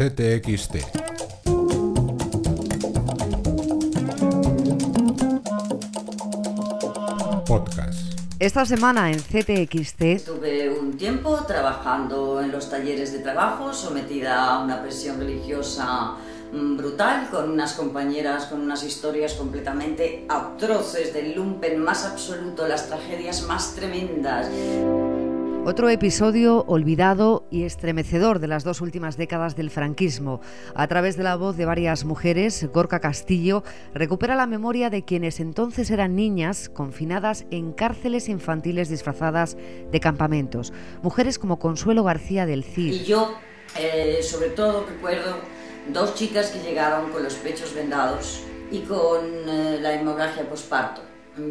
CTXT. Podcast. Esta semana en CTXT Estuve un tiempo trabajando en los talleres de trabajo, sometida a una presión religiosa mm, brutal, con unas compañeras con unas historias completamente atroces del lumpen más absoluto, las tragedias más tremendas. Otro episodio olvidado y estremecedor de las dos últimas décadas del franquismo. A través de la voz de varias mujeres, Gorka Castillo recupera la memoria de quienes entonces eran niñas confinadas en cárceles infantiles disfrazadas de campamentos. Mujeres como Consuelo García del Cid. Y yo, eh, sobre todo, recuerdo dos chicas que llegaron con los pechos vendados y con eh, la hemorragia posparto.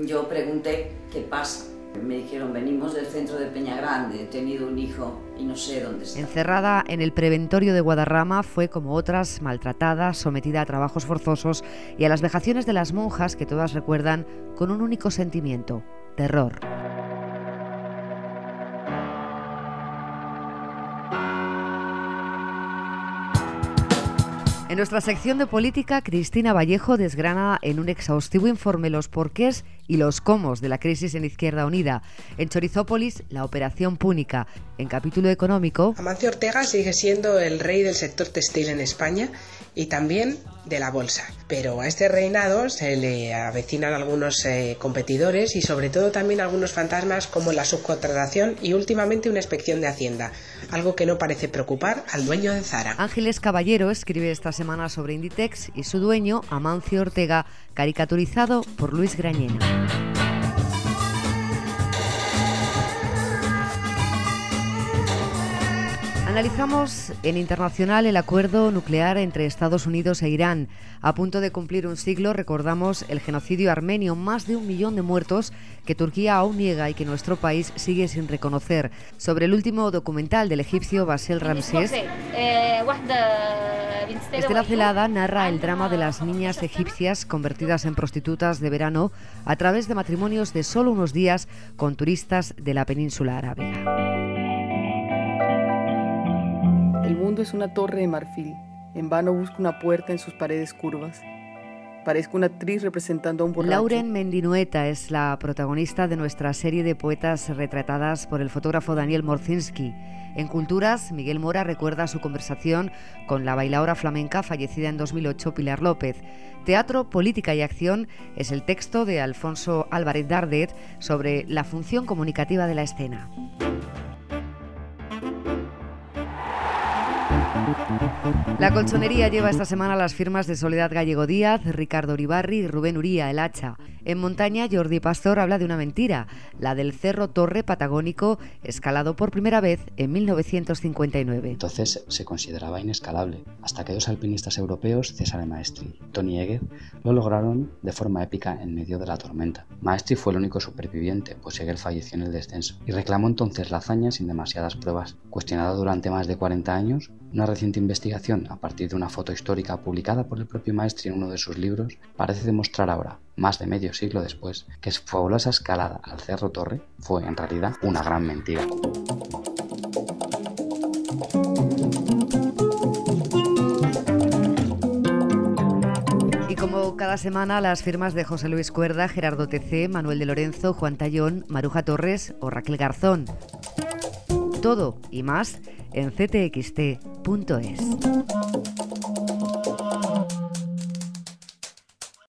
Yo pregunté, ¿qué pasa? Me dijeron, venimos del centro de Peña Grande, he tenido un hijo y no sé dónde está. Encerrada en el preventorio de Guadarrama, fue como otras maltratada, sometida a trabajos forzosos y a las vejaciones de las monjas que todas recuerdan con un único sentimiento, terror. En nuestra sección de política, Cristina Vallejo desgrana en un exhaustivo informe los porqués y los cómo de la crisis en Izquierda Unida. En Chorizópolis, la operación púnica. En capítulo económico, Amancio Ortega sigue siendo el rey del sector textil en España y también de la bolsa. Pero a este reinado se le avecinan algunos eh, competidores y sobre todo también algunos fantasmas como la subcontratación y últimamente una inspección de Hacienda, algo que no parece preocupar al dueño de Zara. Ángeles Caballero escribe esta semana sobre Inditex y su dueño, Amancio Ortega, caricaturizado por Luis Grañena. Analizamos en internacional el acuerdo nuclear entre Estados Unidos e Irán. A punto de cumplir un siglo, recordamos el genocidio armenio, más de un millón de muertos que Turquía aún niega y que nuestro país sigue sin reconocer. Sobre el último documental del egipcio Basel Ramsés, Estela Celada narra el drama de las niñas egipcias convertidas en prostitutas de verano a través de matrimonios de solo unos días con turistas de la península arábiga. El mundo es una torre de marfil. En vano busco una puerta en sus paredes curvas. Parezco una actriz representando a un borracho. Lauren Mendinueta es la protagonista de nuestra serie de poetas retratadas por el fotógrafo Daniel Morzinski. En Culturas, Miguel Mora recuerda su conversación con la bailaora flamenca fallecida en 2008 Pilar López. Teatro, Política y Acción es el texto de Alfonso Álvarez Dardet sobre la función comunicativa de la escena. La colchonería lleva esta semana las firmas de Soledad Gallego Díaz, Ricardo Uribarri y Rubén Uría, el hacha. En montaña, Jordi Pastor habla de una mentira, la del Cerro Torre Patagónico, escalado por primera vez en 1959. Entonces se consideraba inescalable, hasta que dos alpinistas europeos, Cesare Maestri y Tony Eger, lo lograron de forma épica en medio de la tormenta. Maestri fue el único superviviente, pues Eger falleció en el descenso, y reclamó entonces la hazaña sin demasiadas pruebas. Cuestionado durante más de 40 años, una reciente investigación a partir de una foto histórica publicada por el propio Maestri en uno de sus libros parece demostrar ahora, más de medio siglo después, que su fabulosa escalada al Cerro Torre fue en realidad una gran mentira. Y como cada semana, las firmas de José Luis Cuerda, Gerardo TC, Manuel de Lorenzo, Juan Tallón, Maruja Torres o Raquel Garzón. Todo y más en ctxt.es.